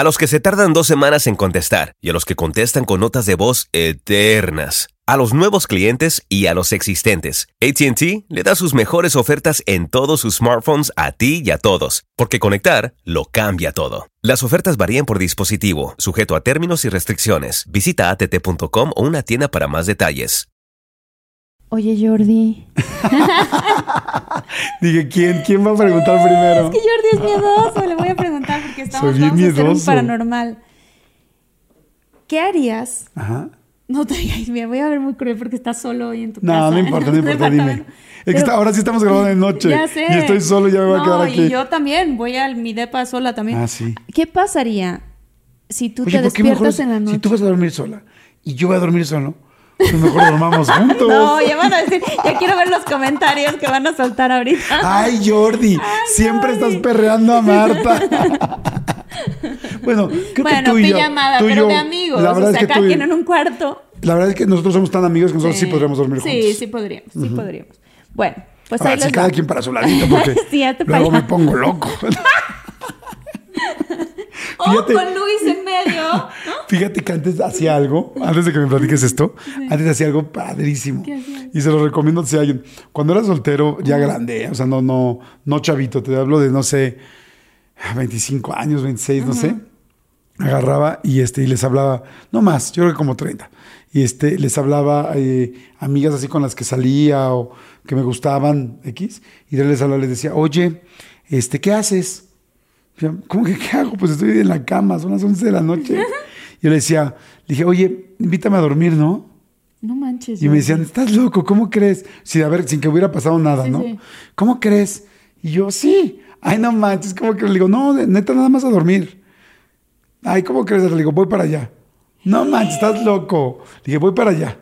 A los que se tardan dos semanas en contestar y a los que contestan con notas de voz eternas. A los nuevos clientes y a los existentes. ATT le da sus mejores ofertas en todos sus smartphones a ti y a todos. Porque conectar lo cambia todo. Las ofertas varían por dispositivo, sujeto a términos y restricciones. Visita att.com o una tienda para más detalles. Oye, Jordi. Dije, ¿quién, ¿quién va a preguntar primero? Es que Jordi es miedoso. Le voy a preguntar porque estamos Soy bien vamos a hacer un paranormal. ¿Qué harías? Ajá. No te digas, me voy a ver muy cruel porque estás solo hoy en tu casa. No, no importa, no importa, dime. Es que está- ahora sí estamos grabando de noche. Ya sé. Y estoy solo y ya me voy a No, quedar aquí. Y yo también, voy a mi depa sola también. Ah, sí. ¿Qué pasaría si tú Oye, te ¿por qué mejor despiertas en la noche? Si tú vas a dormir sola y yo voy a dormir solo, mejor dormamos juntos. No, ya van a decir, ya quiero ver los comentarios que van a soltar ahorita. Ay, Jordi, siempre Jordi. estás perreando a Marta. bueno, creo bueno, que tú y yo. tú y pero yo, de amigos. La verdad o sea, es que cada tú y- quien en un cuarto. La verdad es que nosotros somos tan amigos que nosotros sí, podríamos dormir juntos. Sí, sí podríamos, sí podríamos. Bueno, pues Ahora, ahí sí, les cada va. quien para su ladito, porque Sí, luego me pongo loco. Fíjate. con Luis en medio. ¿no? Fíjate que antes hacía algo, antes de que me platiques esto, antes hacía algo padrísimo. Y se lo recomiendo si alguien. Cuando era soltero, ya grande, o sea, no, no, no chavito, te hablo de, no sé, 25 años, 26, no sé. Agarraba y, este, y les hablaba, no más, yo creo que como 30. Y este, les hablaba eh, amigas así con las que salía o que me gustaban, X. Y de les hablaba, les decía, oye, este, ¿qué haces? Yo, ¿Cómo que qué hago? Pues estoy en la cama, son las 11 de la noche. Yo le decía, le dije, oye, invítame a dormir, ¿no? No manches. Y me decían, estás loco, ¿cómo crees? Sí, a ver, sin que hubiera pasado nada, Sí, ¿no? sí. ¿Cómo crees? Y yo, sí. Ay, no manches, ¿cómo que le digo? No, neta, nada más a dormir. Ay, ¿cómo crees? Le digo, voy para allá. No manches, estás loco. Le dije, voy para allá.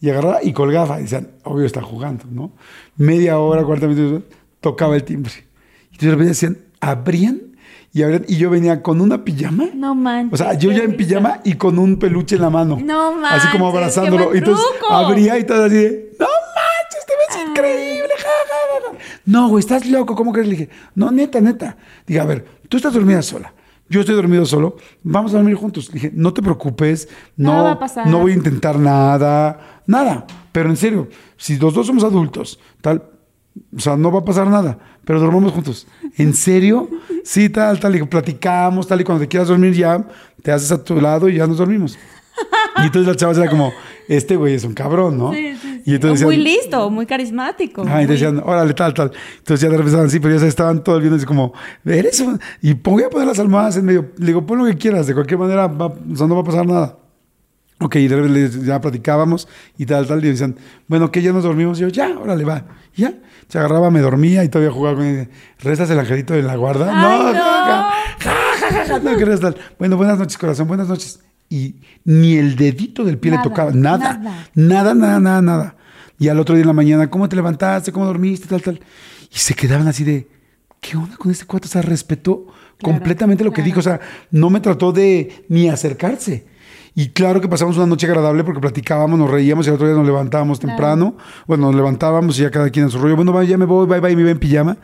Y agarraba y colgaba. Y decían, obvio, está jugando, ¿no? Media hora, 40 minutos, tocaba el timbre. Y de repente decían, abrían y yo venía con una pijama. No manches. O sea, yo ya en risa. pijama y con un peluche en la mano. No Así como manches, abrazándolo. qué buen entonces abría y todo así de, no manches, te ves increíble. ja, ja, ja, ja". No, güey, estás loco, ¿cómo crees? Le dije, no, neta, neta. Dije, a ver, tú estás dormida sola. Yo estoy dormido solo, vamos a dormir juntos. Le dije, no te preocupes, no, va a pasar. no voy a intentar nada, nada. Pero en serio, si los dos somos adultos, tal, o sea, no va a pasar nada, pero dormamos juntos. ¿En serio? Sí, tal, tal, y platicamos, tal, y cuando te quieras dormir ya, te haces a tu lado y ya nos dormimos. Y entonces la chava era como, este güey es un cabrón, ¿no? Sí, sí, sí. Y entonces muy decían, listo, muy carismático. Ajá, y muy- decían, órale, tal, tal. Entonces ya de repente estaban así, pero ya se estaban todos viendo así como, eres un-". Y voy a poner las almohadas en medio. Le digo, pon lo que quieras, de cualquier manera, va- o sea, no va a pasar nada. Ok, y de repente les- ya platicábamos y tal, tal. Y decían, bueno, que ya nos dormimos. Y yo, ya, órale, va. Y ya, se agarraba, me dormía y todavía jugaba con él. ¿Rezas el angelito de la guarda? Ay, no, no. ja, ja, ja, ja, ja, no querías tal. Bueno, buenas noches, corazón, buenas noches. Y ni el dedito del pie Nada, le tocaba, nada, nada. nada, nada, nada, nada. Y al otro día en la mañana, ¿cómo te levantaste? ¿Cómo dormiste? Tal, tal. Y se quedaban así de, ¿qué onda con este cuate? O sea, respetó completamente lo que dijo. O sea, no me trató de ni acercarse. Y claro que pasamos una noche agradable porque platicábamos, nos reíamos y el otro día nos levantábamos temprano. Bueno, nos levantábamos y ya cada quien en su rollo. Bueno, ya me voy, bye, bye, me iba en pijama.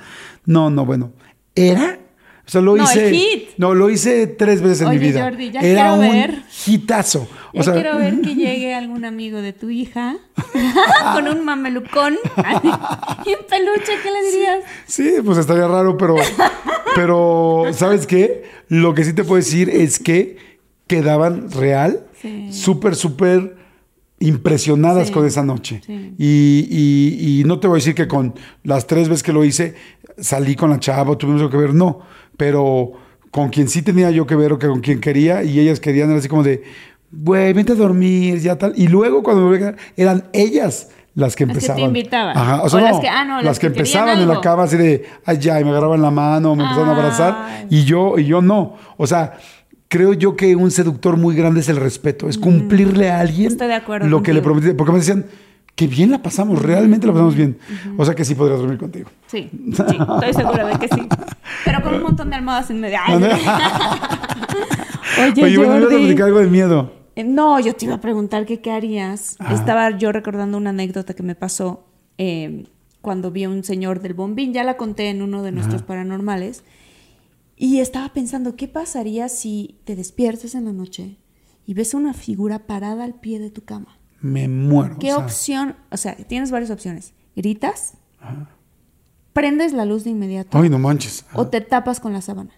No, no, bueno. Era. O sea, lo No, hice. el hit. No, lo hice tres veces en mi Oye, vida. Jordi, ya Era quiero un ver. hitazo. Ya O sea, quiero ver que llegue algún amigo de tu hija con un mamelucón y un peluche. ¿Qué le dirías? Sí, pues estaría raro, pero, pero ¿sabes qué? Lo que sí te puedo decir es que quedaban real, Sí. súper, súper impresionadas Sí, con esa noche. sí. Y, y- y no te voy a decir que con las tres veces que lo hice salí con la chava, tuvimos que ver, no, pero con quien sí tenía yo que ver o que con quien quería y ellas querían era así como de, güey, vente a dormir, ya tal. Y luego cuando me volví a quedar, eran ellas las que Las que te empezaban. invitaban. Ajá, o sea, O no, las que- ah, no, las las que empezaban en la cama así de, ay, ya, y me agarraban la mano, me empezaban a abrazar, y yo, y yo no. O sea, creo yo que un seductor muy grande es el respeto, es cumplirle a alguien Estoy de acuerdo lo que le prometí, porque me decían, que bien la pasamos, realmente la pasamos bien. O sea que sí podrías dormir contigo. Sí, sí, estoy segura de que sí. Pero con un montón de almohadas en medio. Oye, Oye, bueno, me a Jordi. algo de miedo. Eh, No, yo te iba a preguntar que qué harías. Estaba yo recordando una anécdota que me pasó eh, cuando vi a un señor del bombín. Ya la conté en uno de nuestros paranormales. Y estaba pensando, ¿qué pasaría si te despiertas en la noche y ves una figura parada al pie de tu cama? Me muero. ¿Qué o sea, opción? O sea, tienes varias opciones. ¿Gritas? ¿Prendes la luz de inmediato? Ay, no manches. ¿O te tapas con la sábana?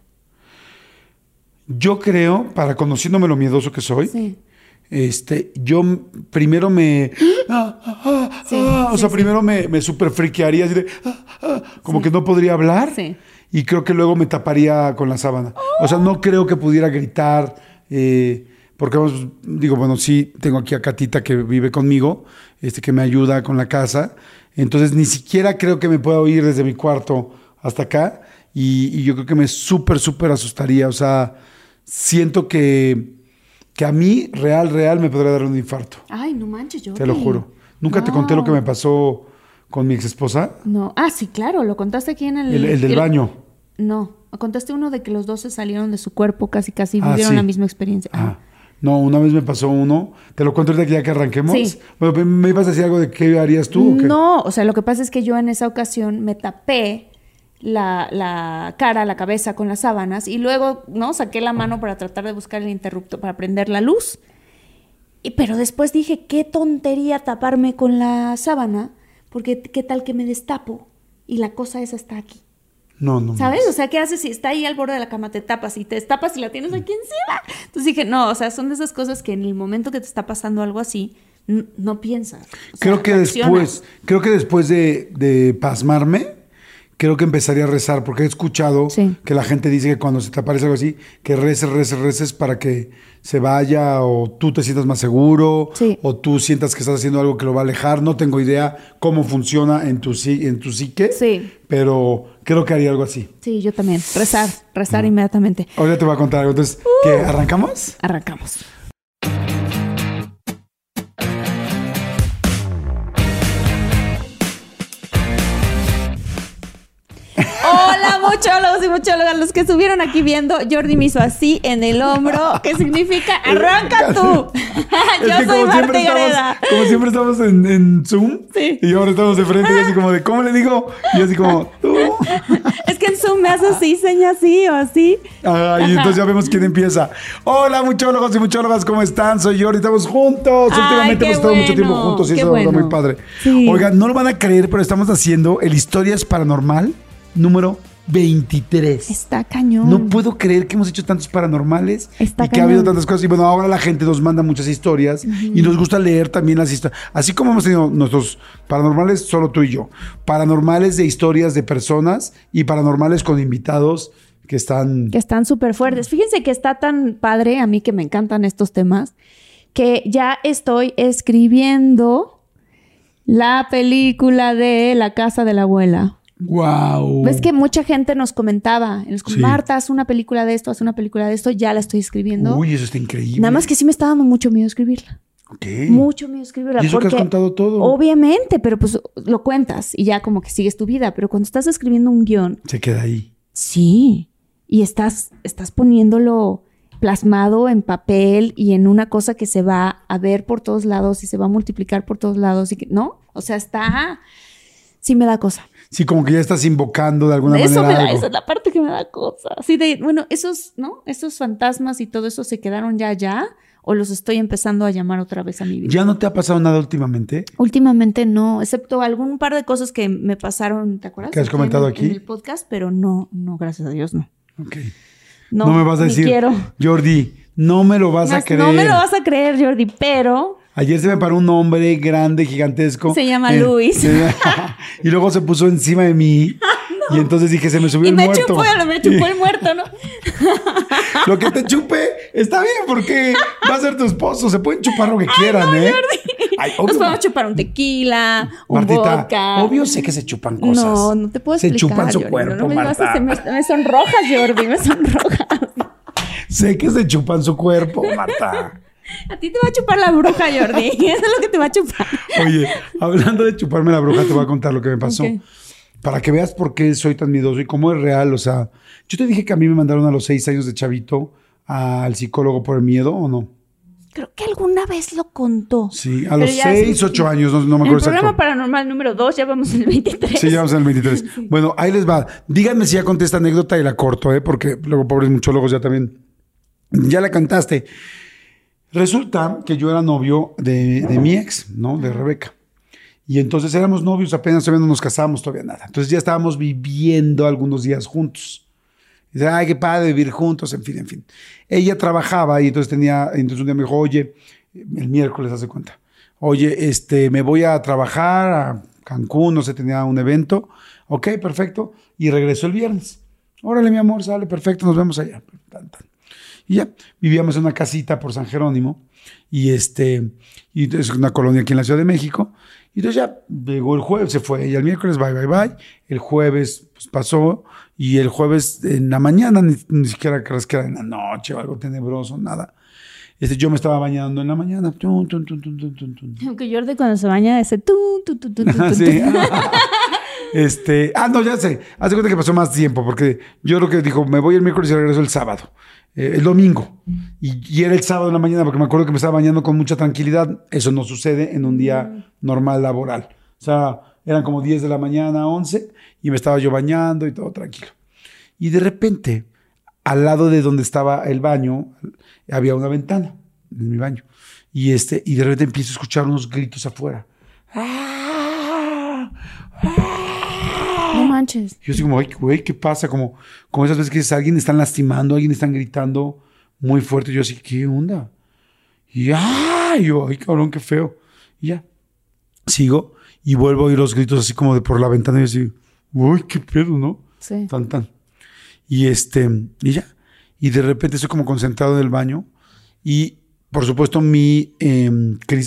Yo creo, para conociéndome lo miedoso que soy, Sí. este, yo primero me. ah, ah, ah, Sí, o sí, sea, primero me, me super friquearía así de. como que no podría hablar. Sí. Y creo que luego me taparía con la sábana. O sea, no creo que pudiera gritar. eh, porque, vamos, digo, bueno, sí, tengo aquí a Catita que vive conmigo, este, que me ayuda con la casa. Entonces, ni siquiera creo que me pueda oír desde mi cuarto hasta acá. Y, y yo creo que me súper, súper asustaría. O sea, siento que, que a mí, real, real, me podría dar un infarto. Ay, no manches, yo. Te lo juro. Nunca te conté lo que me pasó con mi ex esposa. No. Ah, sí, claro, lo contaste aquí en el. El, el del baño. No, contaste uno de que los dos se salieron de su cuerpo, casi casi Ah, vivieron sí. la misma experiencia. Ah, no, una vez me pasó uno. Te lo cuento ahorita que ya que arranquemos. Sí. Bueno, ¿me ibas a decir algo de qué harías tú? o qué? No, o sea, lo que pasa es que yo en esa ocasión me tapé la, la cara, la cabeza con las sábanas y luego, ¿no? Saqué la mano para tratar de buscar el interruptor para prender la luz. Y, pero después dije, qué tontería taparme con la sábana, porque qué tal que me destapo y la cosa esa está aquí. No, no. ¿Sabes? O sea, ¿qué haces si está ahí al borde de la cama, te tapas y te destapas y la tienes aquí encima? Entonces dije, no, o sea, son de esas cosas que en el momento que te está pasando algo así, no piensas. O sea, Creo que reaccionas. después, creo que después de, de pasmarme, creo que empezaría a rezar, porque he escuchado Sí. que la gente dice que cuando se te aparece algo así, que reces, reces, reces para que se vaya o tú te sientas más seguro Sí. o tú sientas que estás haciendo algo que lo va a alejar. No tengo idea cómo funciona en tu, en tu psique, Sí. pero creo que haría algo así. Sí, yo también. Rezar, rezar inmediatamente. Ahora te voy a contar algo. Entonces, ¿qué? ¿Arrancamos? Arrancamos. Hola, muchólogos y muchólogas, los que estuvieron aquí viendo, Jordi me hizo así en el hombro, que significa arranca tú. Es Yo que soy como Marta siempre, estamos, como siempre estamos en, en Zoom Sí. y ahora estamos de frente y así como de, ¿cómo le digo? Y así como, tú. Es que en Zoom me hace así, seña así o así. Ah, y entonces ya vemos quién empieza. Hola, muchólogos y muchólogas, ¿cómo están? Soy Jordi, estamos juntos. Ay, Últimamente hemos estado mucho tiempo juntos y eso está bueno. muy padre. Sí. Oigan, no lo van a creer, pero estamos haciendo el Historias Paranormal número 23. Está cañón. No puedo creer que hemos hecho tantos paranormales Está y que ha habido tantas cosas. Y bueno, ahora la gente nos manda muchas historias y nos gusta leer también las historias. Así como hemos tenido nuestros paranormales, solo tú y yo. Paranormales de historias de personas y paranormales con invitados que están. que están súper fuertes. Fíjense que está tan padre, a mí que me encantan estos temas, que ya estoy escribiendo la película de La casa de la abuela. ¡Wow! Ves que mucha gente nos comentaba, nos Sí. Marta, haz una película de esto, haz una película de esto, ya la estoy escribiendo. Uy, eso está increíble. Nada más que sí me está dando mucho miedo escribirla. Ok. Mucho miedo escribirla. Y eso que has contado todo. Obviamente, pero pues lo cuentas y ya como que sigues tu vida. Pero cuando estás escribiendo un guion, Se queda ahí. Sí, y estás, estás poniéndolo plasmado en papel y en una cosa que se va a ver por todos lados y se va a multiplicar por todos lados y que, ¿no? O sea, está, sí me da cosa. Sí, como que ya estás invocando de alguna Eso manera. me da, algo. esa es la parte que me da cosa. Así de, bueno, esos, ¿no? Esos fantasmas y todo eso se quedaron ya allá o los estoy empezando a llamar otra vez a mi vida. ¿Ya no te ha pasado nada últimamente? Últimamente no, excepto algún par de cosas que me pasaron, ¿te acuerdas? ¿Que has en comentado aquí? En el podcast, pero no, no, gracias a Dios, no. Ok. No, No, me vas a decir, quiero. Jordi, no me lo vas a creer. No me lo vas a creer, Jordi, pero Ayer se me paró un hombre grande, gigantesco. Se llama Eh, Luis. y luego se puso encima de mí. Y entonces dije, se me subió y el me muerto. chupó, me chupó el muerto, ¿no? Lo que te chupe está bien porque va a ser tu esposo. Se pueden chupar lo que quieran, ¿eh? Ay, Ay, Nos obvio, podemos chupar un tequila, un Martita, vodka. obvio sé que se chupan cosas. No, no te puedo Se explicar. chupan su Jordi, cuerpo, no me Marta. se me, me sonrojas, Jordi, me sonrojas. Sé que se chupan su cuerpo, Marta. A ti te va a chupar la bruja, Jordi. Eso es lo que te va a chupar. Oye, hablando de chuparme la bruja, te voy a contar lo que me pasó. Para que veas por qué soy tan miedoso y cómo es real. O sea, yo te dije que a mí me mandaron a los seis años de chavito al psicólogo por el miedo o no. Creo que alguna vez lo contó. Sí, a Pero los ya seis, sí, ocho sí. años, no, no me En el acuerdo programa exacto. paranormal número 2 ya vamos en el 23. Sí, ya vamos en el 23. Bueno, ahí les va. Díganme si ya conté esta anécdota y la corto, ¿eh? porque luego pobres muchólogos ya también. Ya la cantaste. Resulta que yo era novio de, mi ex, ¿no? De Rebeca. Y entonces éramos novios, apenas todavía no nos casamos, todavía nada. Entonces ya estábamos viviendo algunos días juntos. Y dice, ay, qué padre vivir juntos, en fin, en fin. Ella trabajaba y entonces tenía, entonces un día me dijo, oye, el miércoles hace cuenta, oye, este, me voy a trabajar a Cancún, no sé, tenía un evento. Ok, perfecto. Y regresó el viernes. Órale, mi amor, sale, perfecto, nos vemos allá. Tan, tan. Y ya, vivíamos en una casita por San Jerónimo y este, y es una colonia aquí en la Ciudad de México. Y entonces ya llegó el jueves, se fue ella el miércoles, bye, bye, bye. El jueves pues, pasó y el jueves en la mañana, ni, ni siquiera crees que era en la noche o algo tenebroso, nada. Este, yo me estaba bañando en la mañana. Tun, tun, tun. Aunque Jordi cuando se baña ese Ah, sí. Este, ah, no, ya sé. Hace cuenta que pasó más tiempo, porque yo creo que dijo, me voy el miércoles y regreso el sábado, eh, el domingo. Y, y era el sábado en la mañana, porque me acuerdo que me estaba bañando con mucha tranquilidad. Eso no sucede en un día normal laboral. O sea, eran como 10 de la mañana, 11, y me estaba yo bañando y todo tranquilo. Y de repente, al lado de donde estaba el baño, había una ventana en mi baño. Y, este, y de repente empiezo a escuchar unos gritos afuera. ¡Ah! No manches. Yo así como, ay, güey, ¿qué pasa? Como, como esas veces que dices, alguien están lastimando, alguien están gritando muy fuerte. Yo así, ¿qué onda? Y ¡ah! Y yo, ay, cabrón, qué feo. Y ya, sigo y vuelvo a oír los gritos así como de por la ventana y yo así, uy, qué pedo, ¿no? Sí. Tan, tan. Y este, y ya. Y de repente estoy como concentrado en el baño y por supuesto mi, eh,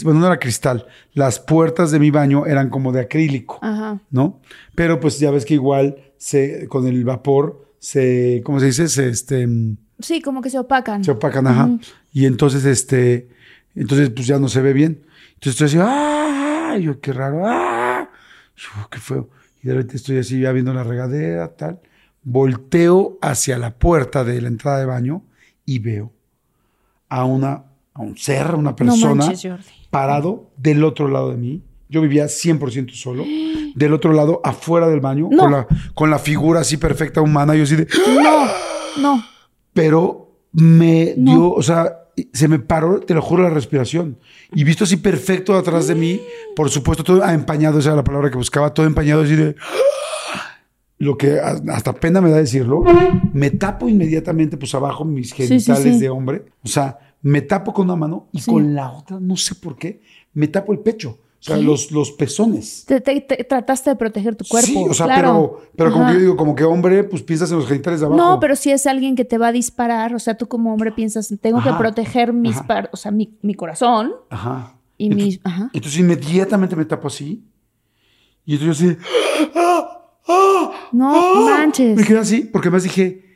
bueno, no era cristal, las puertas de mi baño eran como de acrílico. Ajá. ¿no? Pero pues ya ves que igual se, con el vapor se, ¿cómo se dice? Se, este, mm, Sí, como que se opacan. se opacan, ajá. Y entonces, este, entonces pues ya no se ve bien. Entonces estoy así, ¡ah! Y yo, qué raro, ¡ah! Yo, qué feo. Y de repente estoy así ya viendo la regadera, tal. Volteo hacia la puerta de la entrada de baño y veo a una, a un ser, una persona manches, Jordi. parado del otro lado de mí. Yo vivía 100% solo. Del otro lado, afuera del baño, No. con, la, con la figura así perfecta humana. Yo así de... No, no. Pero me No. dio, o sea, se me paró, te lo juro, la respiración. Y visto así perfecto atrás de mí, por supuesto, todo empañado, esa era la palabra que buscaba, todo empañado, así de... Lo que hasta pena me da decirlo, me tapo inmediatamente, pues abajo mis sí, genitales sí. de hombre. O sea, me tapo con una mano y Sí. con la otra, no sé por qué, me tapo el pecho. O sea, los, los pezones. Te, te- te- trataste de proteger tu cuerpo. Sí, o sea, claro. pero, pero como que yo digo, como que hombre, pues piensas en los genitales de abajo. No, pero si es alguien que te va a disparar, o sea, tú como hombre piensas, tengo que proteger mis o sea, mi, mi corazón Ajá. y Entonces- mis, ajá. Entonces inmediatamente me tapo así. Y entonces yo así. ¡ah! ¡ah! No ¡ah! manches. Me quedé así, porque más dije.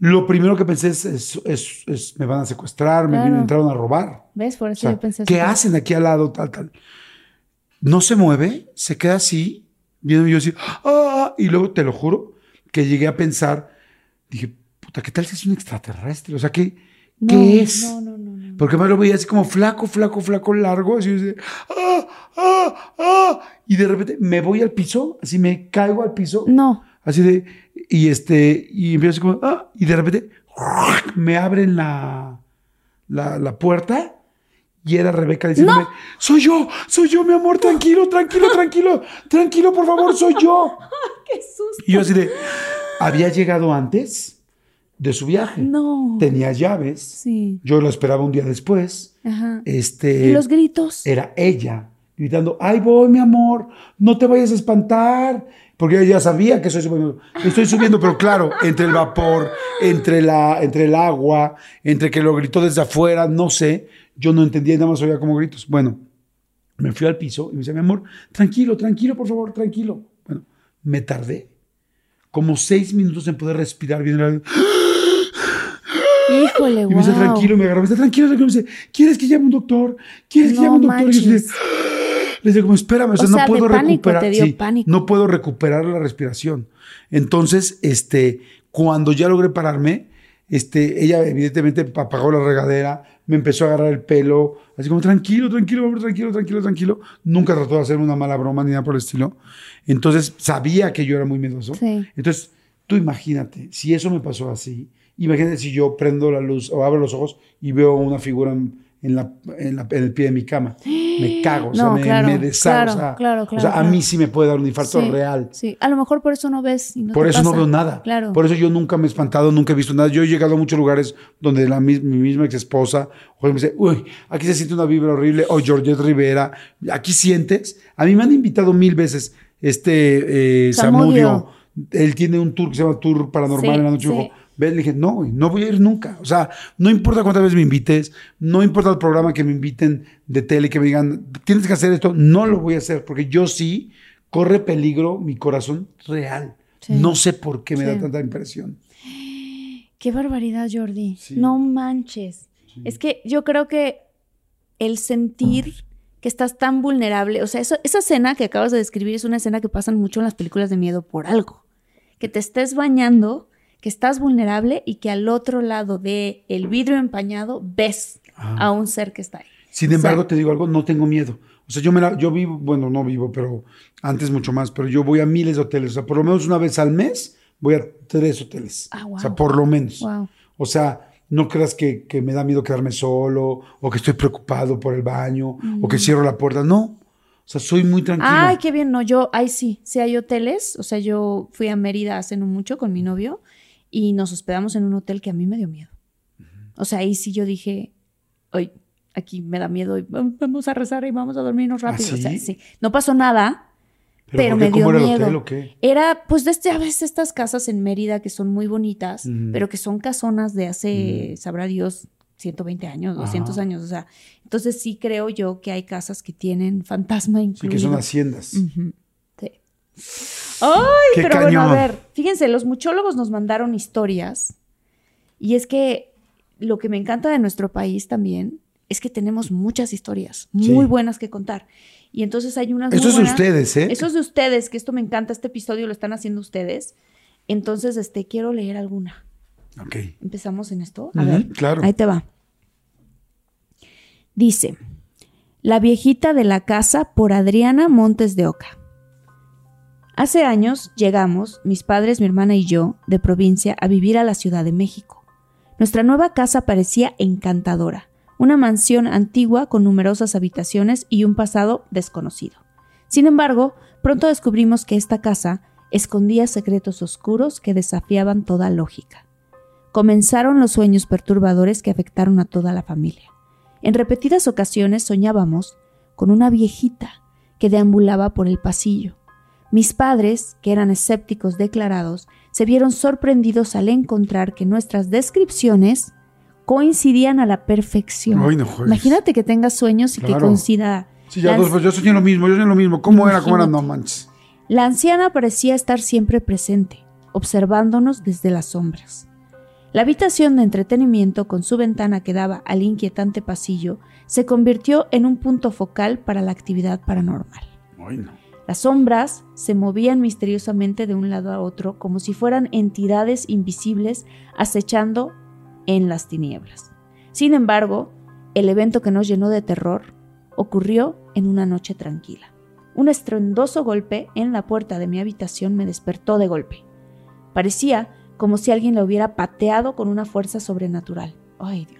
Lo primero que pensé es, es- es- es, me van a secuestrar, me, Claro. me entraron a robar. ¿Ves? Por O eso sea, yo pensé ¿Qué hacen aquí al lado? Tal, tal. No se mueve, se queda así, viendo yo así. ¡ah! Y luego te lo juro que llegué a pensar, dije, puta, ¿qué tal si es un extraterrestre? O sea, ¿qué, No, ¿qué es? No, no, no, no. Porque me lo veía así como flaco, flaco, flaco, largo, así, así, ¡ah, ah, ah! y de repente me voy al piso, así me caigo al piso, No. así de, y este, y empiezo así como, ah, y de repente me abren la, la, la puerta y era Rebeca diciéndome, soy yo, soy yo, mi amor, tranquilo, tranquilo, tranquilo, tranquilo, por favor, soy yo. ¡Qué susto! Y yo así de, había llegado antes de su viaje, No. tenía llaves, Sí. yo lo esperaba un día después. Ajá. Este, ¿Y los gritos? era ella gritando, ¡ay voy, mi amor! No te vayas a espantar. Porque ella ya sabía que estoy subiendo. Estoy subiendo, pero claro, entre el vapor, entre, la, entre el agua, entre que lo gritó desde afuera, no sé. Yo no entendía y nada más oía como gritos. Bueno, Me fui al piso y me dice, mi amor, tranquilo, tranquilo, por favor, tranquilo. Bueno, me tardé como seis minutos en poder respirar bien. Híjole, Y me dice, wow. tranquilo, me agarró, me dice, tranquilo, tranquilo. Me dice, ¿quieres que llame un doctor? ¿Quieres que No llame un doctor? Y yo manches. así de, le digo, espérame, o sea, O no sea, de puedo pánico, recuperar. te dio sí, pánico. No puedo recuperar la respiración. Entonces, este, cuando ya logré pararme, este, ella evidentemente apagó la regadera, me empezó a agarrar el pelo, así como tranquilo, tranquilo, hombre, tranquilo, tranquilo, tranquilo. Nunca trató de hacer una mala broma ni nada por el estilo. Entonces, sabía que yo era muy miedoso. Sí. Entonces, tú imagínate, si eso me pasó así, imagínate si yo prendo la luz o abro los ojos y veo una figura en, en la, en, la- en el pie de mi cama. Me cago, o sea, me, claro, me deshago. claro, o sea, claro, o claro, sea, a mí sí me puede dar un infarto Sí, real. Sí, a lo mejor por eso no ves. y no Por eso no veo nada. Claro. Por eso yo nunca me he espantado, nunca he visto nada. Yo he llegado a muchos lugares donde la, mis- mi misma ex esposa me dice, uy, aquí se siente una vibra horrible. O Georgette Rivera, aquí sientes. A mí me han invitado mil veces este eh. Zamudio. Él tiene un tour que se llama Tour Paranormal Sí, en la noche. sí. Dijo, Ve, le dije, no, güey, no voy a ir nunca. O sea, no importa cuántas veces me invites, no importa el programa que me inviten de tele, que me digan, tienes que hacer esto, no lo voy a hacer, porque yo sí corre peligro mi corazón real. Sí. No sé por qué me Sí. da tanta impresión. Qué barbaridad, Jordi. Sí. No manches. Es que yo creo que el sentir que estás tan vulnerable, o sea, eso- esa escena que acabas de describir es una escena que pasan mucho en las películas de miedo por algo. Que te estés bañando, que estás vulnerable y que al otro lado del el vidrio empañado ves Ah. a un ser que está ahí. Sin O sea, embargo, te digo algo, no tengo miedo. O sea, yo, me la- yo vivo, bueno, no vivo, pero antes mucho más, pero yo voy a miles de hoteles. O sea, por lo menos una vez al mes voy a tres hoteles. Ah, O sea, wow. por lo menos. Wow. O sea, no creas que, que me da miedo quedarme solo o que estoy preocupado por el baño o que cierro la puerta. No. O sea, soy muy tranquilo. Mm. Ay, qué bien. No, yo, ahí sí, sí hay hoteles. O sea, yo fui a Mérida hace no mucho con mi novio y nos hospedamos en un hotel que a mí me dio miedo. O sea, ahí sí yo dije, hoy aquí me da miedo y vamos a rezar y vamos a dormirnos ¿Ah, rápido. O sea, sí? sí. No pasó nada, pero, ¿por me dio ¿Cómo era el miedo. hotel o qué? Era, pues, de este, a veces estas casas en Mérida que son muy bonitas, pero que son casonas de hace, sabrá Dios, 120 años, 200 Ajá. años. O sea, entonces sí creo yo que hay casas que tienen fantasma Sí, incluido. que son haciendas. Sí. Ay, Qué pero bueno, a ver, fíjense, los muchólogos nos mandaron historias y es que lo que me encanta de nuestro país también es que tenemos muchas historias Sí. muy buenas que contar. Y entonces hay unas Eso es de ustedes, ¿eh? Eso es de ustedes, que esto me encanta, este episodio lo están haciendo ustedes. Entonces, este, quiero leer alguna. Ok. Empezamos en esto. A ver, claro. ahí te va. Dice, La viejita de la casa por Adriana Montes de Oca. Hace años llegamos, mis padres, mi hermana y yo, de provincia a vivir a la Ciudad de México. Nuestra nueva casa parecía encantadora, una mansión antigua con numerosas habitaciones y un pasado desconocido. Sin embargo, pronto descubrimos que esta casa escondía secretos oscuros que desafiaban toda lógica. Comenzaron los sueños perturbadores que afectaron a toda la familia. En repetidas ocasiones soñábamos con una viejita que deambulaba por el pasillo. Mis padres, que eran escépticos declarados, se vieron sorprendidos al encontrar que nuestras descripciones coincidían a la perfección. Ay, no juegues. Imagínate que tengas sueños y que coincida. Sí, ya dos, pues yo soñé lo mismo, yo soñé lo mismo. ¿Cómo era? ¿Cómo era? No manches. la anciana parecía estar siempre presente, observándonos desde las sombras. La habitación de entretenimiento con su ventana que daba al inquietante pasillo se convirtió en un punto focal para la actividad paranormal. Ay, no. Las sombras se movían misteriosamente de un lado a otro como si fueran entidades invisibles acechando en las tinieblas. Sin embargo, el evento que nos llenó de terror ocurrió en una noche tranquila. Un estruendoso golpe en la puerta de mi habitación me despertó de golpe. Parecía como si alguien la hubiera pateado con una fuerza sobrenatural. Ay, Dios.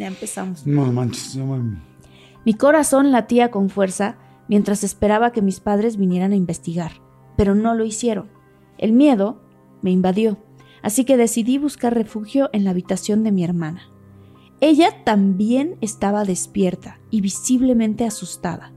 Ya empezamos. No manches, no mames. Mi corazón latía con fuerza mientras esperaba que mis padres vinieran a investigar, pero no lo hicieron. El miedo me invadió, así que decidí buscar refugio en la habitación de mi hermana. Ella también estaba despierta y visiblemente asustada,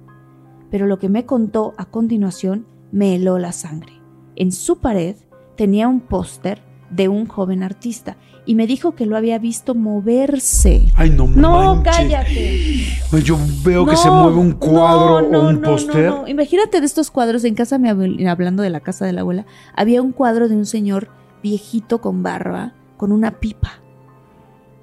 pero lo que me contó a continuación me heló la sangre. En su pared tenía un póster de un joven artista y me dijo que lo había visto moverse. Ay, no No, manches. cállate. Yo veo que se mueve un cuadro no, no, o un no, póster. no, no. Imagínate de estos cuadros en casa, mi hablando de la casa de la abuela, había un cuadro de un señor viejito con barba, con una pipa.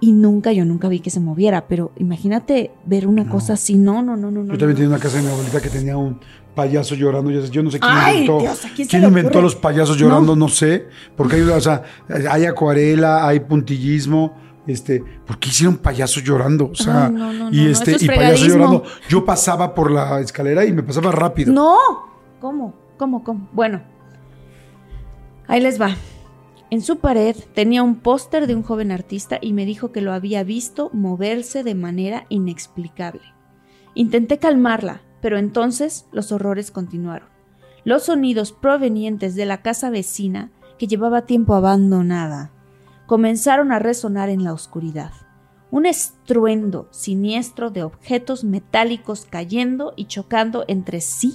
Y nunca, yo nunca vi que se moviera, pero imagínate ver una cosa así. No, no, no, no. no, Yo también tenía una casa de mi abuelita que tenía un payaso llorando. Yo, no sé quién Ay, inventó. Dios, ¿a quién se ¿Quién le inventó los payasos llorando? No, sé. Porque hay, o sea, hay acuarela, hay puntillismo. Este, ¿por qué hicieron payasos llorando? O sea, Ay, no, no, y no, no, este, es y payasos llorando. Yo pasaba por la escalera y me pasaba rápido. No. ¿Cómo? ¿Cómo? ¿Cómo? Bueno. Ahí les va. En su pared tenía un póster de un joven artista y me dijo que lo había visto moverse de manera inexplicable. Intenté calmarla, pero entonces los horrores continuaron. Los sonidos provenientes de la casa vecina, que llevaba tiempo abandonada, comenzaron a resonar en la oscuridad. Un estruendo siniestro de objetos metálicos cayendo y chocando entre sí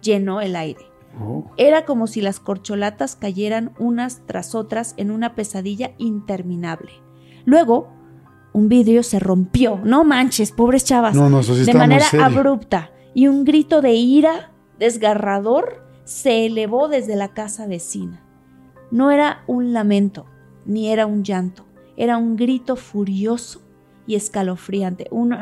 llenó el aire. Oh. Era como si las corcholatas cayeran unas tras otras en una pesadilla interminable. Luego, un vidrio se rompió. No manches, pobres chavas. No, no, eso sí de manera abrupta. Y un grito de ira desgarrador se elevó desde la casa vecina. No era un lamento, ni era un llanto. Era un grito furioso y escalofriante. Un...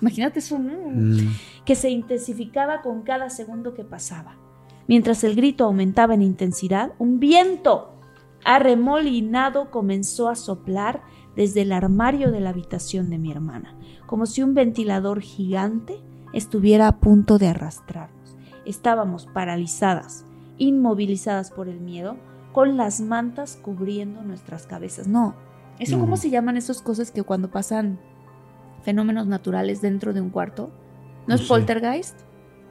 Imagínate eso. ¿no? Mm. que se intensificaba con cada segundo que pasaba. Mientras el grito aumentaba en intensidad, un viento arremolinado comenzó a soplar desde el armario de la habitación de mi hermana, como si un ventilador gigante estuviera a punto de arrastrarnos. Estábamos paralizadas, inmovilizadas por el miedo, con las mantas cubriendo nuestras cabezas. No, ¿eso No. cómo se llaman esas cosas que cuando pasan fenómenos naturales dentro de un cuarto? ¿No, No es sé. poltergeist?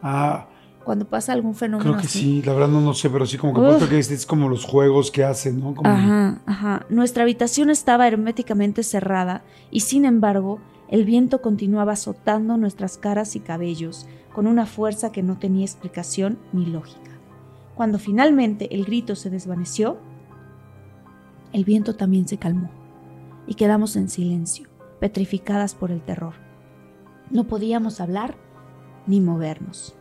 Ah, Cuando pasa algún fenómeno creo que así. sí. La verdad no, no sé, pero sí como que que es, es como los juegos que hacen, ¿no? Como- Ajá, ajá. Nuestra habitación estaba herméticamente cerrada y sin embargo el viento continuaba azotando nuestras caras y cabellos con una fuerza que no tenía explicación ni lógica. Cuando finalmente el grito se desvaneció, el viento también se calmó y quedamos en silencio, petrificadas por el terror. No podíamos hablar ni movernos.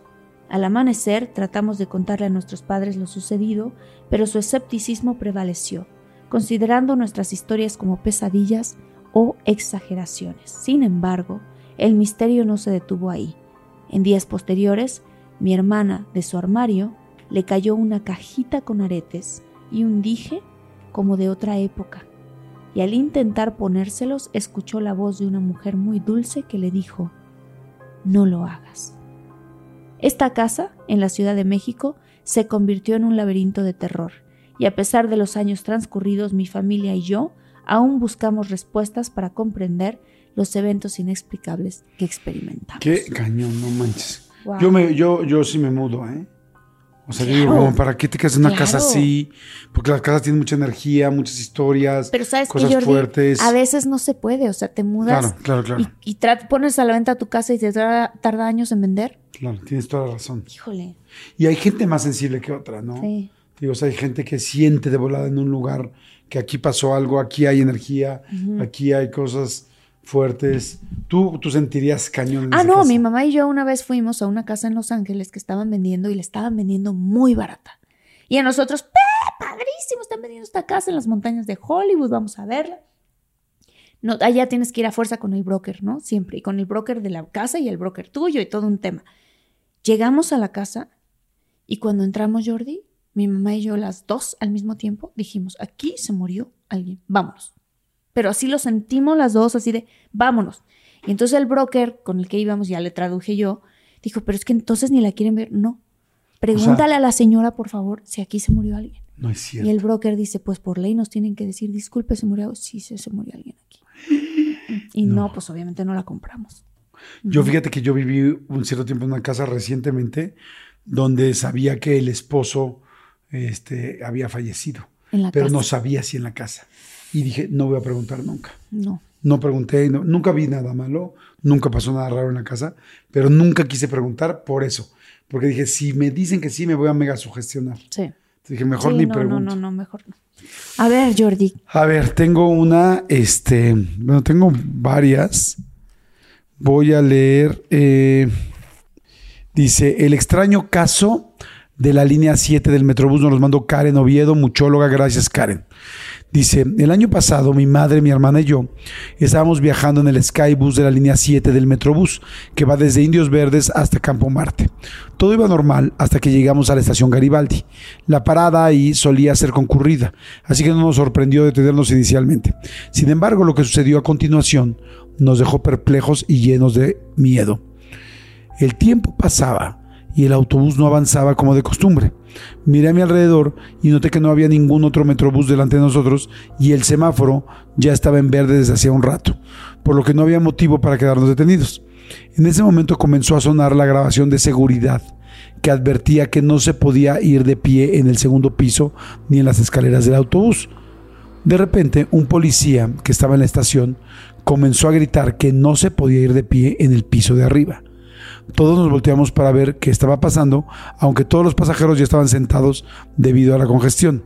Al amanecer tratamos de contarle a nuestros padres lo sucedido, pero su escepticismo prevaleció, considerando nuestras historias como pesadillas o exageraciones. Sin embargo, el misterio no se detuvo ahí. En días posteriores, mi hermana, de su armario, le cayó una cajita con aretes y un dije como de otra época. Y al intentar ponérselos, escuchó la voz de una mujer muy dulce que le dijo, no lo hagas. Esta casa, en la Ciudad de México, se convirtió en un laberinto de terror, y a pesar de los años transcurridos, mi familia y yo aún buscamos respuestas para comprender los eventos inexplicables que experimentamos. Qué cañón, no manches. Wow. Yo, me, yo, yo sí me mudo, ¿eh? O sea, yo digo, ¿para qué te quedas en una casa así? Porque las casas tienen mucha energía, muchas historias, Pero sabes que cosas Jordi, fuertes. a veces no se puede, o sea, te mudas Claro, y, pones a la venta tu casa y te tarda, tarda años en vender. Claro, tienes toda la razón. Híjole. Y hay gente más sensible que otra, ¿no? Sí. Digo, o sea, hay gente que siente de volada en un lugar que aquí pasó algo, aquí hay energía, aquí hay cosas fuertes. Tú, tú sentirías cañón en Ah, no, casa? mi mamá y yo una vez fuimos a una casa en Los Ángeles que estaban vendiendo y le estaban vendiendo muy barata. Y a nosotros, ¡pah! padrísimo, están vendiendo esta casa en las montañas de Hollywood, vamos a verla. No, allá tienes que ir a fuerza con el broker, ¿no? Siempre. Y con el broker de la casa y el broker tuyo y todo un tema. Llegamos a la casa y cuando entramos, Jordi, mi mamá y yo, las dos al mismo tiempo, dijimos, aquí se murió alguien, vámonos. Pero así lo sentimos las dos, así de, vámonos. Y entonces el broker con el que íbamos, ya le traduje yo, dijo, pero es que entonces ni la quieren ver. No. Pregúntale a la señora, por favor, si aquí se murió alguien. No es cierto. Y el broker dice, pues por ley nos tienen que decir, disculpe, se murió. Sí, sí, se murió alguien aquí. Y no, pues obviamente no la compramos. Yo fíjate que yo viví un cierto tiempo en una casa recientemente donde sabía que el esposo este, había fallecido, pero casa. no sabía si en la casa. Y dije, no voy a preguntar nunca. No. No pregunté, no- nunca vi nada malo, nunca pasó nada raro en la casa, pero nunca quise preguntar por eso. Porque dije, si me dicen que sí, me voy a mega sugestionar. Sí. Entonces dije, mejor Sí, ni no, pregunto. No, no, no, mejor no. A ver, Jordi. A ver, tengo una, este, bueno, tengo varias. Voy a leer. eh, dice, el extraño caso de la línea 7 del Metrobús nos los mandó Karen Oviedo, muchóloga. Gracias, Karen. Dice, el año pasado mi madre, mi hermana y yo estábamos viajando en el Skybus de la línea 7 del Metrobús, que va desde Indios Verdes hasta Campo Marte. Todo iba normal hasta que llegamos a la estación Garibaldi. La parada ahí solía ser concurrida, así que no nos sorprendió detenernos inicialmente. Sin embargo, lo que sucedió a continuación nos dejó perplejos y llenos de miedo. El tiempo pasaba y el autobús no avanzaba como de costumbre. Miré a mi alrededor y noté que no había ningún otro metrobús delante de nosotros y el semáforo ya estaba en verde desde hacía un rato, por lo que no había motivo para quedarnos detenidos. En ese momento comenzó a sonar la grabación de seguridad que advertía que no se podía ir de pie en el segundo piso ni en las escaleras del autobús. De repente, un policía que estaba en la estación comenzó a gritar que no se podía ir de pie en el piso de arriba. Todos nos volteamos para ver qué estaba pasando, aunque todos los pasajeros ya estaban sentados debido a la congestión.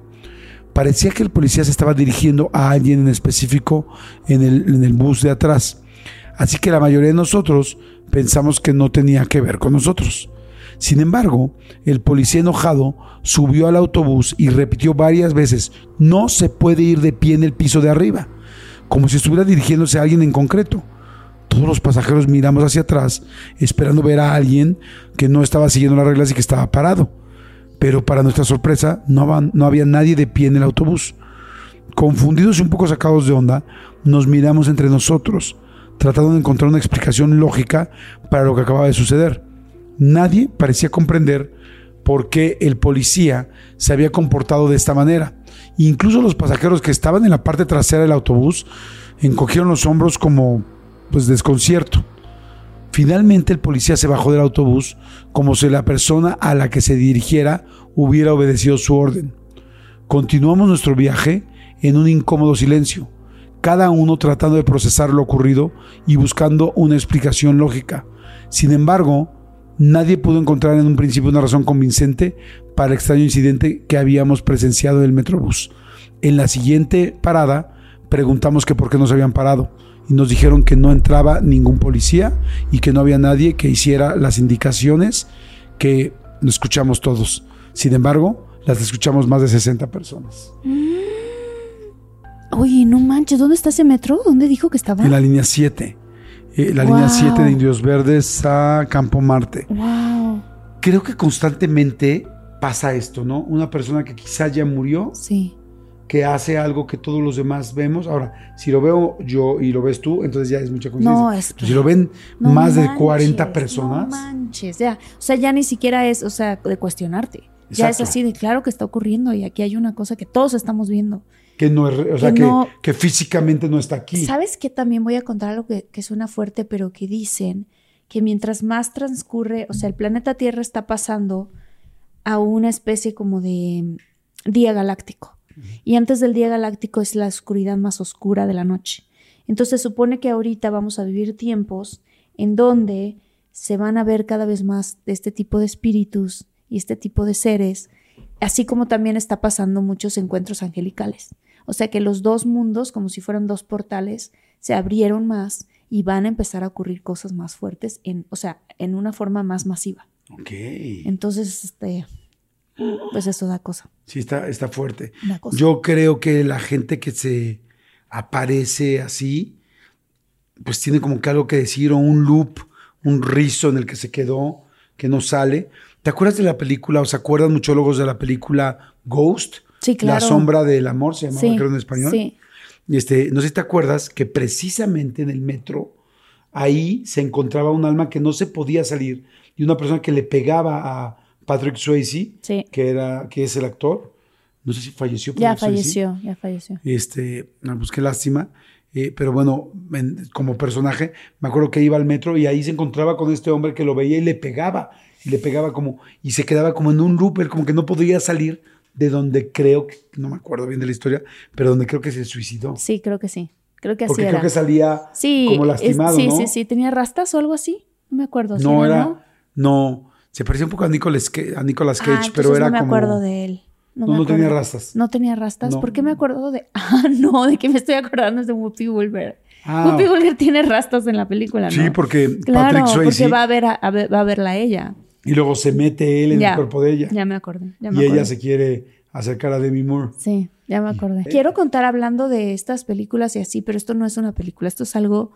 Parecía que el policía se estaba dirigiendo a alguien en específico en el, en el bus de atrás. Así que la mayoría de nosotros pensamos que no tenía que ver con nosotros. Sin embargo, el policía enojado subió al autobús y repitió varias veces, no se puede ir de pie en el piso de arriba, como si estuviera dirigiéndose a alguien en concreto. Todos los pasajeros miramos hacia atrás, esperando ver a alguien que no estaba siguiendo las reglas y que estaba parado. Pero para nuestra sorpresa, no, había- nadie de pie en el autobús. Confundidos y un poco sacados de onda, nos miramos entre nosotros, tratando de encontrar una explicación lógica para lo que acababa de suceder. Nadie parecía comprender por qué el policía se había comportado de esta manera. Incluso los pasajeros que estaban en la parte trasera del autobús encogieron los hombros como pues desconcierto. Finalmente el policía se bajó del autobús como si la persona a la que se dirigiera hubiera obedecido su orden. Continuamos nuestro viaje en un incómodo silencio, cada uno tratando de procesar lo ocurrido y buscando una explicación lógica. Sin embargo, nadie pudo encontrar en un principio una razón convincente para el extraño incidente que habíamos presenciado en el Metrobús. En la siguiente parada, preguntamos que por qué nos habían parado y nos dijeron que no entraba ningún policía y que no había nadie que hiciera las indicaciones que escuchamos todos. Sin embargo, las escuchamos más de 60 personas. Oye, no manches, ¿dónde está ese metro? ¿Dónde dijo que estaba? En la línea 7. Eh, la línea Wow. 7 de Indios Verdes a Campo Marte. Wow. Creo que constantemente pasa esto, ¿no? Una persona que quizá ya murió, Sí. que hace algo que todos los demás vemos. Ahora, si lo veo yo y lo ves tú, entonces ya es mucha coincidencia. No, es que- si lo ven No más de manches, 40 No personas, manches, ya. O sea, ya ni siquiera es, o sea, de cuestionarte. Ya es así de claro que está ocurriendo y aquí hay una cosa que todos estamos viendo. Que no es, o sea, Que que, físicamente no está aquí. ¿Sabes qué? También voy a contar algo que, que suena fuerte, pero que dicen que mientras más transcurre, o sea, el planeta Tierra está pasando a una especie como de día galáctico. Y antes del día galáctico es la oscuridad más oscura de la noche. Entonces se supone que ahorita vamos a vivir tiempos en donde se van a ver cada vez más de este tipo de espíritus y este tipo de seres, así como también está pasando muchos encuentros angelicales. O sea que los dos mundos, como si fueran dos portales, se abrieron más y van a empezar a ocurrir cosas más fuertes, en, o sea, en una forma más masiva. Ok. Entonces, este, pues eso da cosa. Sí, está, está fuerte. Da cosa. Yo creo que la gente que se aparece así pues tiene como que algo que decir o un loop, un rizo en el que se quedó, que no sale. ¿Te acuerdas de la película, o se acuerdan muchólogos de la película Ghost? Sí, claro. La sombra del amor, se llamaba Sí, creo en español. sí. Y Este, no sé si te acuerdas que precisamente en el metro, ahí se encontraba un alma que no se podía salir y una persona que le pegaba a Patrick Swayze, Sí. que, era, que es el actor. No sé si falleció. Ya Patrick Swayze. falleció, ya falleció. Este, pues qué lástima. Eh, pero bueno, en- como personaje, me acuerdo que iba al metro y ahí se encontraba con este hombre que lo veía y le pegaba. Y le pegaba como, y se quedaba como en un loop, él como que no podía salir de donde creo, que, no me acuerdo bien de la historia, pero donde creo que se suicidó. Sí, creo que sí. Creo que así Porque era. creo que salía sí, como es- lastimado, sí, ¿no? sí, sí. ¿Tenía rastas o algo así? No me acuerdo. ¿sí No era, ¿no? no, se parecía un poco a Nicolas, a Nicolas Ah, Cage, pero era no me como... acuerdo de él. No, tenía rastas. No tenía rastas. No. ¿Por qué me acuerdo de.? Ah, no, de que me estoy acordando es de Whoopi Goldberg. Ah. Whoopi Goldberg tiene rastas en la película, ¿no? Sí, porque Claro, Patrick Swayze porque va a, ver a, a ver- va a verla ella. Y luego se mete él en Ya, el cuerpo de ella. Ya me acordé. Ya me y ella se quiere acercar a Demi Moore. Sí, ya me acordé. Quiero contar hablando de estas películas y así, pero esto no es una película, esto es algo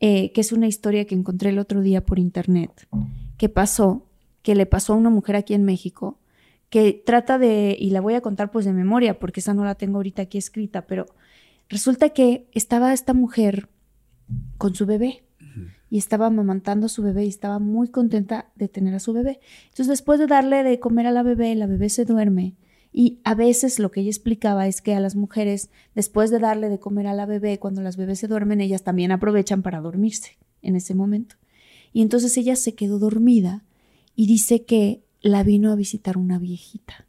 eh, que es una historia que encontré el otro día por internet, que pasó, que le pasó a una mujer aquí en México, que trata de, y la voy a contar pues de memoria, porque esa no la tengo ahorita aquí escrita, pero resulta que estaba esta mujer con su bebé y estaba amamantando a su bebé y estaba muy contenta de tener a su bebé. Entonces, después de darle de comer a la bebé, la bebé se duerme. Y a veces lo que ella explicaba es que a las mujeres, después de darle de comer a la bebé, cuando las bebés se duermen, ellas también aprovechan para dormirse en ese momento. Y entonces ella se quedó dormida y dice que la vino a visitar una viejita.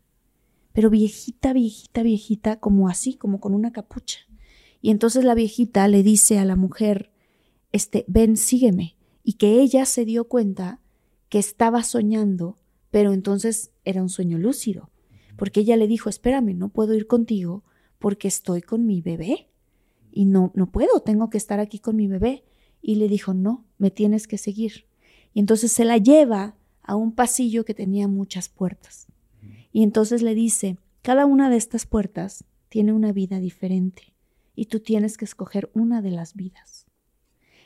Pero viejita, viejita, viejita, como así, como con una capucha. Y entonces la viejita le dice a la mujer, este, ven, sígueme. Y que ella se dio cuenta que estaba soñando, pero entonces era un sueño lúcido. Porque ella le dijo, espérame, no puedo ir contigo porque estoy con mi bebé. Y no, no puedo, tengo que estar aquí con mi bebé. Y le dijo, no, me tienes que seguir. Y entonces se la lleva a un pasillo que tenía muchas puertas. Y entonces le dice, cada una de estas puertas tiene una vida diferente y tú tienes que escoger una de las vidas.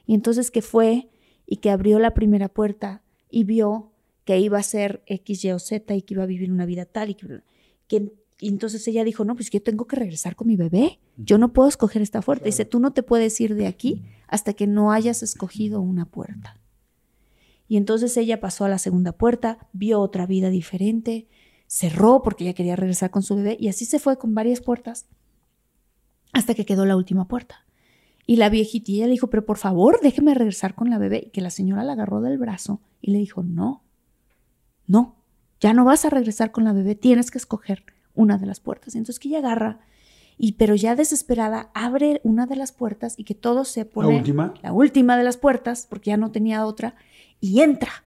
Y entonces que fue y que abrió la primera puerta y vio que iba a ser X, Y o Z y que iba a vivir una vida tal y que, que y entonces ella dijo, no, pues yo tengo que regresar con mi bebé. Yo no puedo escoger esta puerta. Dice, tú no te puedes ir de aquí hasta que no hayas escogido una puerta. Y entonces ella pasó a la segunda puerta, vio otra vida diferente, cerró porque ella quería regresar con su bebé y así se fue con varias puertas hasta que quedó la última puerta. Y la viejitilla le dijo, pero por favor, déjeme regresar con la bebé. Y que la señora la agarró del brazo y le dijo, no, no, ya no vas a regresar con la bebé, tienes que escoger una de las puertas. Y entonces que ella agarra, y pero ya desesperada, abre una de las puertas y que todo se pone... última? La última de las puertas, porque ya no tenía otra, y entra.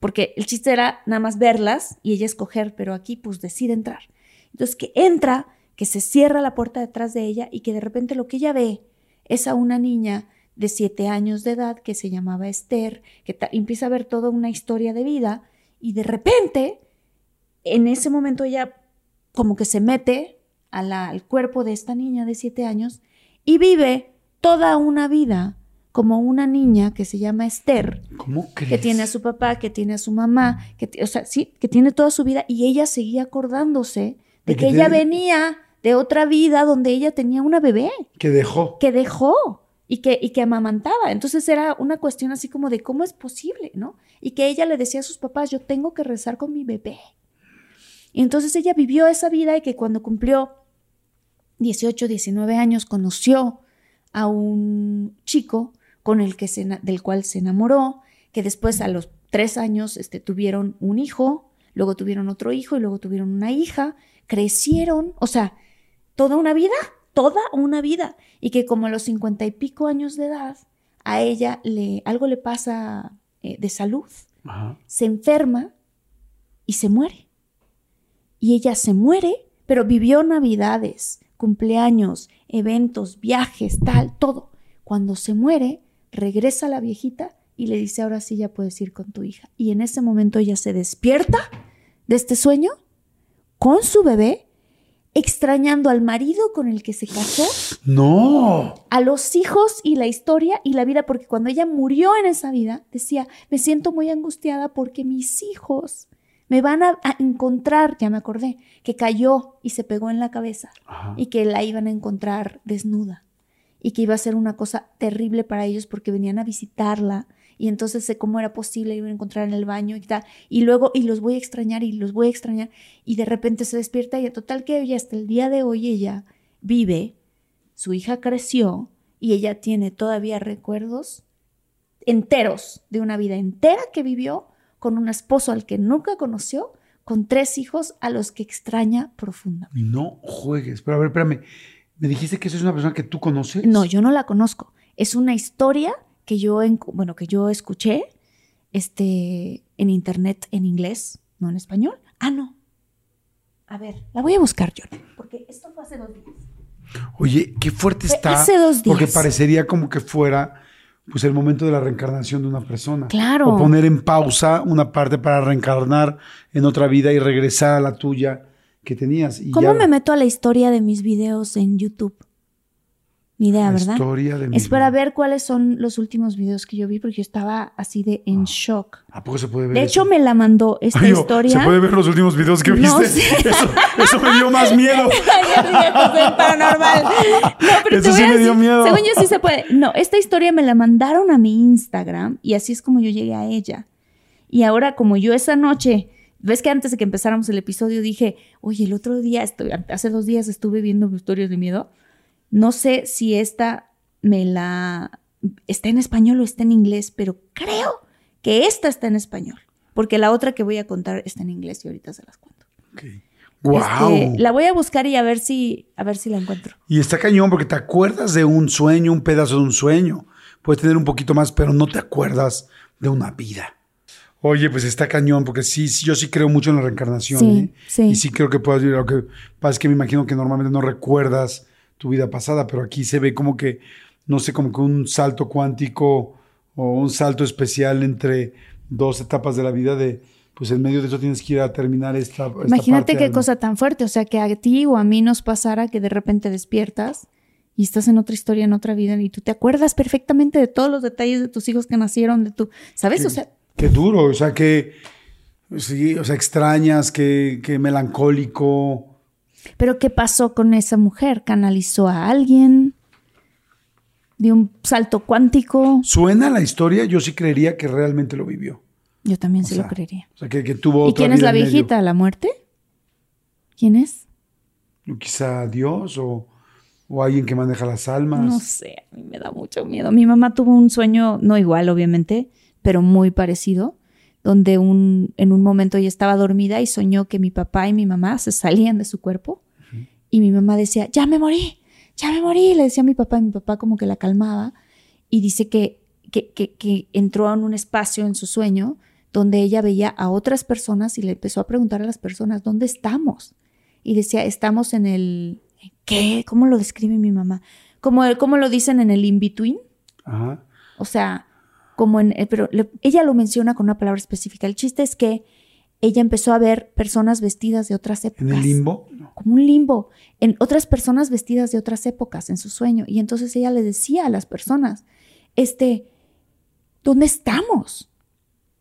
Porque el chiste era nada más verlas y ella escoger, pero aquí pues decide entrar. Entonces que entra, que se cierra la puerta detrás de ella y que de repente lo que ella ve es a una niña de siete años de edad que se llamaba Esther, que empieza a ver toda una historia de vida y de repente, en ese momento ella como que se mete al cuerpo de esta niña de siete años y vive toda una vida como una niña que se llama Esther, ¿Cómo crees? que tiene a su papá, que tiene a su mamá, que, o sea, sí, que tiene toda su vida y ella seguía acordándose de De que, que ella tiene- venía de otra vida donde ella tenía una bebé Que dejó. que dejó y que, y que amamantaba. Entonces era una cuestión así como de cómo es posible, ¿no? Y que ella le decía a sus papás, yo tengo que rezar con mi bebé. Y entonces ella vivió esa vida y que cuando cumplió 18, 19 años conoció a un chico con el que se, del cual se enamoró, que después a los tres años este, tuvieron un hijo, luego tuvieron otro hijo y luego tuvieron una hija, crecieron, o sea, toda una vida, toda una vida. Y que como a los cincuenta y pico años de edad, a ella le, algo le pasa eh, de salud, Ajá. se enferma y se muere. Y ella se muere, pero vivió navidades, cumpleaños, eventos, viajes, tal, todo. Cuando se muere, regresa la viejita y le dice, ahora sí ya puedes ir con tu hija. Y en ese momento ella se despierta de este sueño con su bebé, extrañando al marido con el que se casó, No. a los hijos y la historia y la vida, porque cuando ella murió en esa vida, decía, me siento muy angustiada porque mis hijos me van a, a encontrar, ya me acordé, que cayó y se pegó en la cabeza Ajá. y que la iban a encontrar desnuda y que iba a ser una cosa terrible para ellos porque venían a visitarla y entonces sé cómo era posible, iban a encontrar en el baño y tal, y luego, y los voy a extrañar y los voy a extrañar, y de repente se despierta y a total que ella hasta el día de hoy ella vive, su hija creció y ella tiene todavía recuerdos enteros de una vida entera que vivió con un esposo al que nunca conoció, con tres hijos a los que extraña profundamente. No juegues. Pero a ver, espérame. Me dijiste que eso es una persona que tú conoces. No, yo no la conozco. Es una historia que yo, en- bueno, que yo escuché este, en internet en inglés, no en español. Ah, no. A ver, la voy a buscar yo, porque esto fue hace dos días. Oye, qué fuerte Fue está. hace dos días. Porque parecería como que fuera pues el momento de la reencarnación de una persona. Claro. O poner en pausa una parte para reencarnar en otra vida y regresar a la tuya que tenías. Y ¿Cómo ya- me meto a la historia de mis videos en YouTube? Ni idea, La ¿verdad? historia de mi Es para ver cuáles son los últimos videos que yo vi, porque yo estaba así de en shock. ¿A poco se puede ver? De hecho, me la mandó esta Ay, yo, historia. ¿Se puede ver los últimos videos que No viste? sé. Eso, eso me dio más miedo. Soy paranormal. No, pero Eso sí me dio decir, miedo. Según yo sí se puede. No, esta historia me la mandaron a mi Instagram y así es como yo llegué a ella. Y ahora, como yo esa noche, ves que antes de que empezáramos el episodio dije, oye, el otro día, estoy, hace dos días estuve viendo historias de miedo. No sé si esta me la está en español o está en inglés, pero creo que esta está en español, porque la otra que voy a contar está en inglés y ahorita se las cuento. Wow. Este, la voy a buscar y a ver si a ver si la encuentro. Y está cañón porque te acuerdas de un sueño, un pedazo de un sueño. Puedes tener un poquito más, pero no te acuerdas de una vida. Oye, pues está cañón, porque sí, sí, yo sí creo mucho en la reencarnación. Sí, ¿eh? sí. Y sí creo que puedas vivir. Lo que pasa es que me imagino que normalmente no recuerdas tu vida pasada, pero aquí se ve como que, no sé, como que un salto cuántico o un salto especial entre dos etapas de la vida de, pues en medio de eso tienes que ir a terminar esta. esta Imagínate parte qué cosa tan fuerte, o sea, que a ti o a mí nos pasara que de repente despiertas y estás en otra historia, en otra vida y tú te acuerdas perfectamente de todos los detalles de tus hijos que nacieron, de tu, ¿sabes? O sea, Qué duro, o sea, que, sí, o sea, extrañas, que, que melancólico. pero ¿qué pasó con esa mujer? ¿Canalizó a alguien? ¿De un salto cuántico? Suena la historia, yo sí creería que realmente lo vivió. Yo también O sí sea, lo creería. O sea, que, que tuvo ¿Y otra quién es la medio. viejita? ¿La muerte? ¿Quién es? Quizá Dios o, o alguien que maneja las almas. No sé, a mí me da mucho miedo. Mi mamá tuvo un sueño, no igual, obviamente, pero muy parecido, donde un, en un momento ella estaba dormida y soñó que mi papá y mi mamá se salían de su cuerpo y mi mamá decía, ya me morí, ya me morí, le decía a mi papá y mi papá como que la calmaba y dice que, que, que, que entró en un espacio en su sueño donde ella veía a otras personas y le empezó a preguntar a las personas, ¿dónde estamos? Y decía, estamos en el... ¿Qué? ¿Cómo lo describe mi mamá? Como, ¿Cómo lo dicen en el in-between? Ajá. O sea, como en... eh, Pero le- ella lo menciona con una palabra específica. El chiste es que ella empezó a ver personas vestidas de otras épocas. En el limbo. Como un limbo. En otras personas vestidas de otras épocas en su sueño. Y entonces ella le decía a las personas, este, ¿dónde estamos?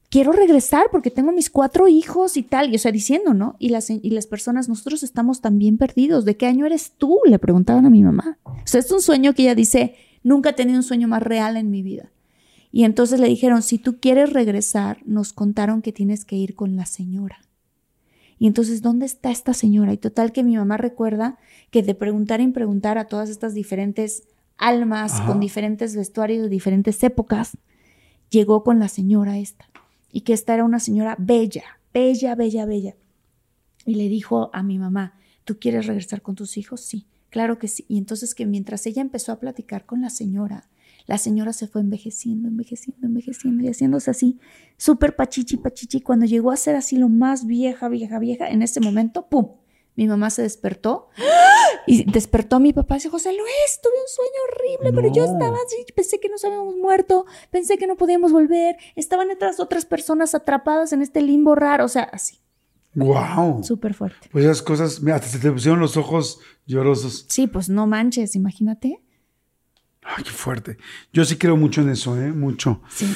quiero regresar porque tengo mis cuatro hijos y tal. Y o sea, diciendo, ¿no? Y las, y las personas, nosotros estamos también perdidos. ¿De qué año eres tú? Le preguntaban a mi mamá. O sea, es un sueño que ella dice, nunca he tenido un sueño más real en mi vida. Y entonces le dijeron, si tú quieres regresar, nos contaron que tienes que ir con la señora. Y entonces, ¿dónde está esta señora? Y total que mi mamá recuerda que de preguntar en preguntar a todas estas diferentes almas con diferentes vestuarios de diferentes épocas, llegó con la señora esta. Y que esta era una señora bella, bella, bella, bella. Y le dijo a mi mamá, ¿tú quieres regresar con tus hijos? Sí, claro que sí. Y entonces que mientras ella empezó a platicar con la señora, la señora se fue envejeciendo, envejeciendo, envejeciendo y haciéndose así, súper pachichi, pachichi. Cuando llegó a ser así lo más vieja, vieja, vieja, en ese momento, ¡pum! Mi mamá se despertó y despertó a mi papá y dijo, José Luis, tuve un sueño horrible, pero yo estaba así, pensé que nos habíamos muerto, pensé que no podíamos volver, estaban otras otras personas atrapadas en este limbo raro, o sea, así. Wow. Súper fuerte. Pues esas cosas, mira, hasta se te pusieron los ojos llorosos. Sí, pues no manches, imagínate. Ay, qué fuerte. Yo sí creo mucho en eso, ¿eh? Mucho. Sí.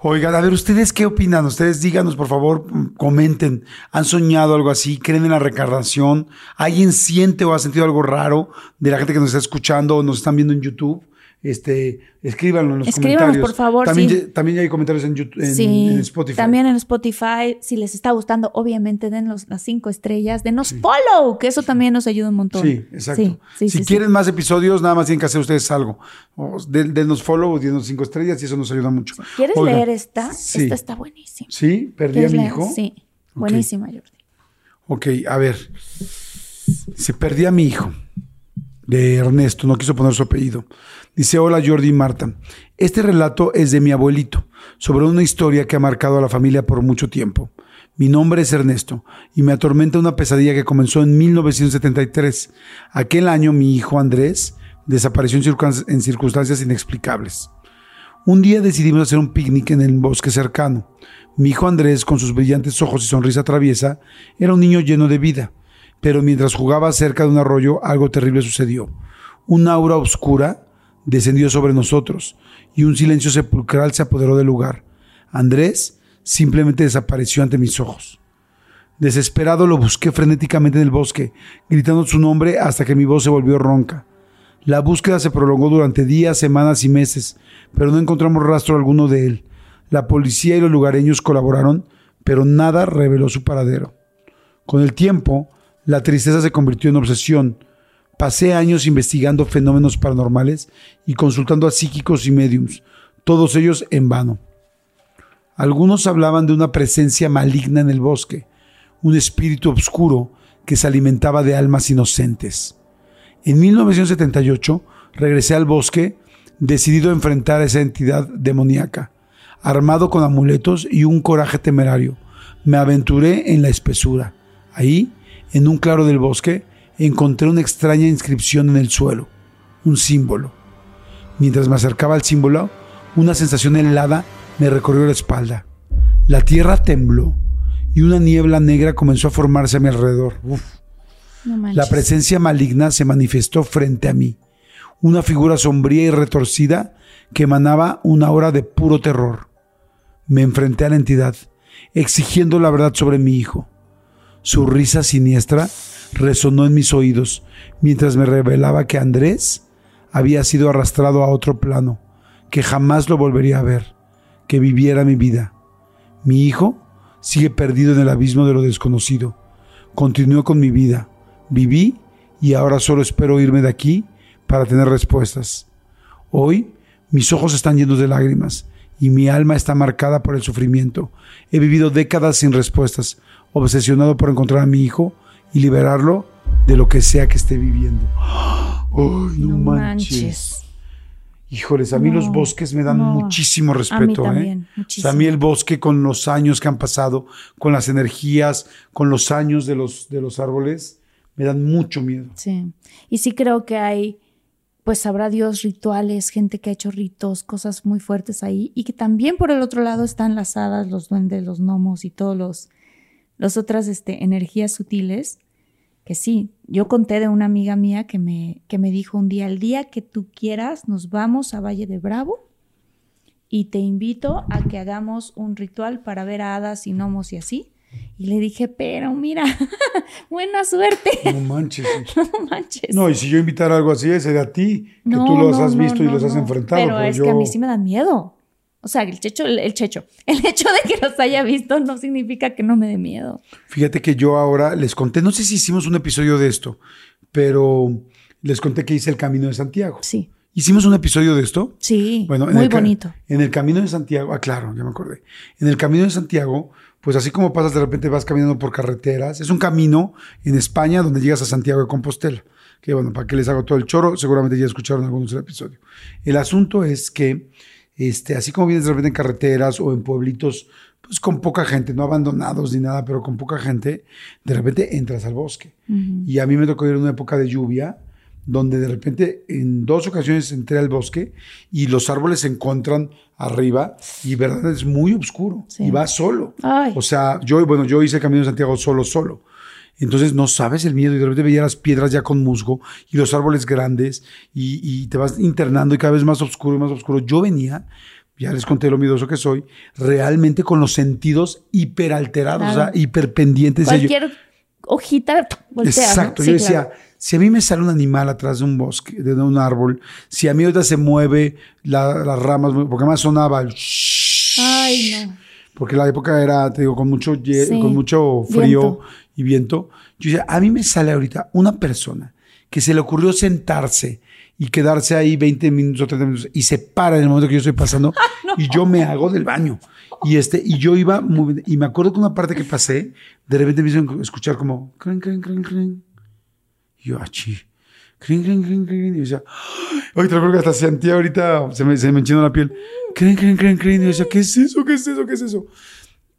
Oigan, a ver, ¿ustedes qué opinan? Ustedes díganos, por favor, comenten. ¿Han soñado algo así? ¿Creen en la reencarnación? ¿Alguien siente o ha sentido algo raro de la gente que nos está escuchando o nos están viendo en YouTube? Este, escríbanlo en los Escríbanos, comentarios. por favor, También, sí. ya- también hay comentarios en, YouTube, en, sí, en Spotify. también en Spotify. Si les está gustando, obviamente denos las cinco estrellas, denos follow, que eso también nos ayuda un montón. Sí, exacto. Si quieren más episodios, nada más tienen que hacer ustedes algo. O den- denos follow, denos cinco estrellas y eso nos ayuda mucho. ¿Quieres leer esta? Sí. Esta está buenísima. ¿Sí? ¿Perdí a ¿Quieres mi leer? hijo? Sí, buenísima, Jordi. Ok, a ver. Se perdí a mi hijo. De Ernesto, no quiso poner su apellido. Dice, hola Jordi y Marta. Este relato es de mi abuelito, sobre una historia que ha marcado a la familia por mucho tiempo. Mi nombre es Ernesto y me atormenta una pesadilla que comenzó en 1973. Aquel año mi hijo Andrés desapareció en circun- en circunstancias inexplicables. Un día decidimos hacer un picnic en el bosque cercano. Mi hijo Andrés, con sus brillantes ojos y sonrisa traviesa, era un niño lleno de vida. Pero mientras jugaba cerca de un arroyo, algo terrible sucedió. Un aura oscura descendió sobre nosotros y un silencio sepulcral se apoderó del lugar. Andrés simplemente desapareció ante mis ojos. Desesperado lo busqué frenéticamente en el bosque, gritando su nombre hasta que mi voz se volvió ronca. La búsqueda se prolongó durante días, semanas y meses, pero no encontramos rastro alguno de él. La policía y los lugareños colaboraron, pero nada reveló su paradero. Con el tiempo, la tristeza se convirtió en obsesión. Pasé años investigando fenómenos paranormales y consultando a psíquicos y mediums, todos ellos en vano. Algunos hablaban de una presencia maligna en el bosque, un espíritu oscuro que se alimentaba de almas inocentes. En 1978 regresé al bosque decidido a enfrentar a esa entidad demoníaca. Armado con amuletos y un coraje temerario, me aventuré en la espesura. Ahí, en un claro del bosque, encontré una extraña inscripción en el suelo, un símbolo. Mientras me acercaba al símbolo, una sensación helada me recorrió la espalda. La tierra tembló y una niebla negra comenzó a formarse a mi alrededor. Uf. No. La presencia maligna se manifestó frente a mí. Una figura sombría y retorcida que emanaba una aura de puro terror. Me enfrenté a la entidad, exigiendo la verdad sobre mi hijo. Su risa siniestra resonó en mis oídos mientras me revelaba que Andrés había sido arrastrado a otro plano, que jamás lo volvería a ver, que viviera mi vida. Mi hijo sigue perdido en el abismo de lo desconocido. Continué con mi vida, viví y ahora solo espero irme de aquí para tener respuestas. Hoy mis ojos están llenos de lágrimas y mi alma está marcada por el sufrimiento. He vivido décadas sin respuestas, obsesionado por encontrar a mi hijo y liberarlo de lo que sea que esté viviendo. ¡Ay, no, No manches! manches. Híjoles, a mí No, los bosques me dan no. muchísimo A mí respeto. también, ¿eh? O muchísimo. sea, a mí el bosque con los años que han pasado, con las energías, con los años de los, de los árboles, me dan mucho miedo. Sí. Y sí creo que hay, pues sabrá Dios, rituales, gente que ha hecho ritos, cosas muy fuertes ahí. Y que también por el otro lado están las hadas, los duendes, los gnomos y todos los, los otras este, energías sutiles. Que sí, yo conté de una amiga mía que me, que me dijo un día, el día que tú quieras, nos vamos a Valle de Bravo y te invito a que hagamos un ritual para ver a hadas y gnomos y así. Y le dije, pero mira, buena suerte. No manches. no manches. No, y si yo invitara algo así, sería a ti, que No, tú los no, has no, visto y los has enfrentado. Pero, es yo... que a mí sí me dan miedo. O sea, el checho, el checho. El hecho de que los haya visto no significa que no me dé miedo. Fíjate que yo ahora les conté, no sé si hicimos un episodio de esto, pero les conté que hice el Camino de Santiago. Sí, ¿Hicimos un episodio de esto? sí, Bueno, en muy el bonito. En el Camino de Santiago, ah, claro, ya me acordé. En el Camino de Santiago, pues así como pasas de repente vas caminando por carreteras, es un camino en España donde llegas a Santiago de Compostela. Que bueno, para que les hago todo el choro, seguramente ya escucharon algunos del episodio. El asunto es que, este, así como vienes de repente en carreteras o en pueblitos, pues con poca gente, no abandonados ni nada, pero con poca gente, de repente entras al bosque. Y a mí me tocó ir en una época de lluvia, donde de repente en dos ocasiones entré al bosque y los árboles se encuentran arriba y verdad es muy oscuro Sí. y vas solo. Ay. O sea, yo, bueno, yo hice el Camino de Santiago solo, solo. Entonces no sabes el miedo y de repente veía las piedras ya con musgo y los árboles grandes y, y te vas internando y cada vez más oscuro y más oscuro. Yo venía, ya les conté lo miedoso que soy, realmente con los sentidos hiperalterados, Claro. o sea, hiperpendientes. Decía yo, Cualquier hojita voltea, ¿no? Exacto, Sí, yo decía, claro. si a mí me sale un animal atrás de un bosque, de un árbol, si a mí ahorita se mueve la- las ramas, porque además sonaba el Ay, no. porque la época era, te digo, con mucho, Sí, con mucho frío viento. Y viento. Yo decía, a mí me sale ahorita una persona que se le ocurrió sentarse y quedarse ahí 20 minutos o 30 minutos y se para en el momento que yo estoy pasando y yo me hago del baño. Y, este, y yo iba muy bien. Y me acuerdo que una parte que pasé, de repente me hizo escuchar como... Crin, crin, crin, crin. Y yo, achi. Crin, crin, crin, crin. Y yo decía, hoy te recuerdo que hasta sentía ahorita, se me, se me enchinó la piel. Crin, crin, crin, crin. Y yo decía, ¿qué es eso? ¿Qué es eso? ¿Qué es eso?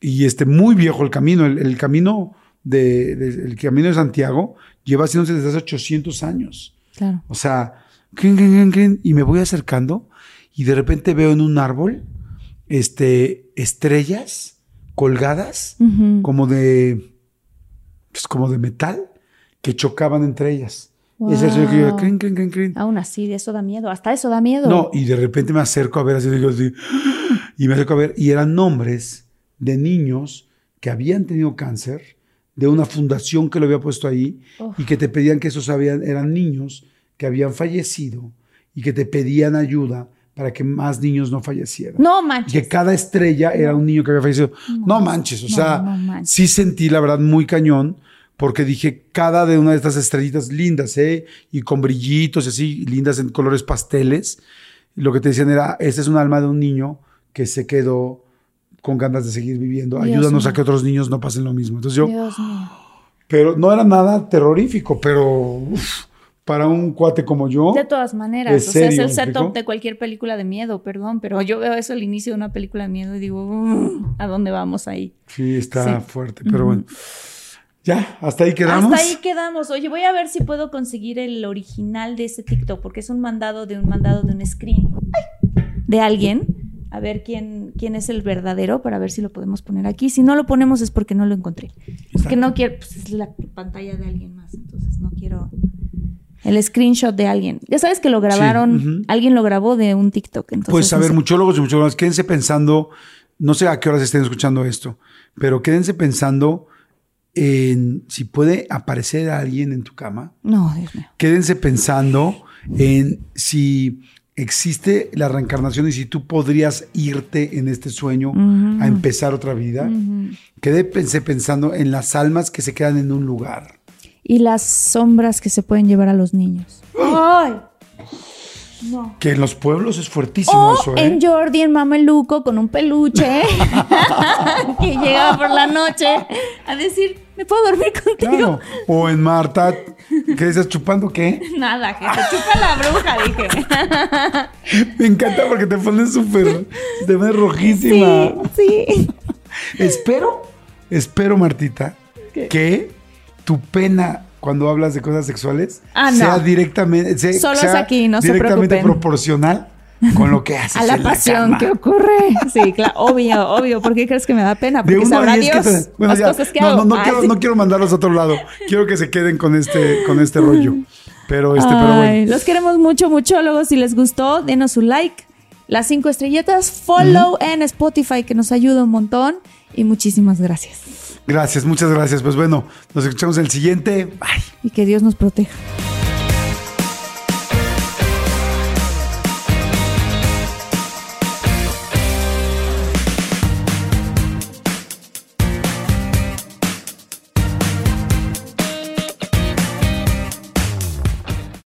Y este, muy viejo el camino. El, el camino de, de- el camino de Santiago lleva haciéndose desde hace 800 años. Claro. O sea, crin, crin, crin, crin, y me voy acercando y de repente veo en un árbol este, estrellas colgadas Ujú. como de pues, como de metal que chocaban entre ellas. Wow. Es el que yo, crin, crin, crin, crin. Aún así, eso da miedo. Hasta eso da miedo. No, y de repente me acerco a ver así, así, y me acerco a ver, y eran nombres de niños que habían tenido cáncer, de una fundación que lo había puesto ahí, y que te pedían que esos habían, eran niños que habían fallecido y que te pedían ayuda para que más niños no fallecieran. No manches. que cada estrella era un niño que había fallecido. No, manches, o no, sea, no manches. sí sentí la verdad muy cañón, porque dije, cada de una de estas estrellitas lindas, ¿eh? Y con brillitos y así, lindas en colores pasteles, lo que te decían era, esta es un alma de un niño que se quedó con ganas de seguir viviendo. Dios Ayúdanos a que otros niños no pasen lo mismo. Entonces yo, Dios mío. pero no era nada terrorífico, pero uf, para un cuate como yo, De todas maneras, ¿Es o sea, es el setup de cualquier película de miedo, perdón, pero yo veo eso al inicio de una película de miedo y digo, "Mm, ¿a dónde vamos ahí? sí está Sí. fuerte, pero bueno. Ya, hasta ahí quedamos. Hasta ahí quedamos. Oye, voy a ver si puedo conseguir el original de ese TikTok, porque es un mandado de un mandado de un screen de alguien. A ver quién, quién es el verdadero para ver si lo podemos poner aquí. Si no lo ponemos es porque no lo encontré. Es que no quiero, pues es la pantalla de alguien más, entonces no quiero el screenshot de alguien. Ya sabes que lo grabaron, alguien lo grabó de un TikTok. Entonces, Pues a no ver, sé. muchólogos y muchólogas, quédense pensando, no sé a qué horas estén escuchando esto, pero quédense pensando en si puede aparecer alguien en tu cama. No, Dios mío. Quédense pensando en si existe la reencarnación y si tú podrías irte en este sueño a empezar otra vida. Quédense pensando en las almas que se quedan en un lugar. Y las sombras que se pueden llevar a los niños. ¡Ay! No. Que en los pueblos es fuertísimo O eso, ¿eh? en Jordi, en Mameluco, con un peluche que llega por la noche a decir, ¿me puedo dormir contigo? Claro. O en Marta, ¿qué dices? ¿Chupando qué? Nada, que te chupa la bruja, dije. Me encanta porque te pones súper, te pones rojísima. Sí, sí. Espero, espero, Martita, que tu pena cuando hablas de cosas sexuales Ah, no. sea directamente, se- Solo es aquí, no se directamente proporcional con lo que haces. A la en pasión cama. que ocurre. Sí, claro, obvio, obvio. ¿Por qué crees que me da pena? De Porque sabrá diez que Dios te- bueno, las ya, cosas que no, hago. no, no Ah, quiero, sí. no quiero mandarlos a otro lado. Quiero que se queden con este, con este rollo. Pero este, pero Ay, bueno. Los queremos mucho, muchólogos. Si les gustó, denos su like. las cinco estrellitas, follow en Spotify que nos ayuda un montón y muchísimas gracias. Gracias, muchas gracias. Pues bueno, nos escuchamos en el siguiente. Bye. Y que Dios nos proteja.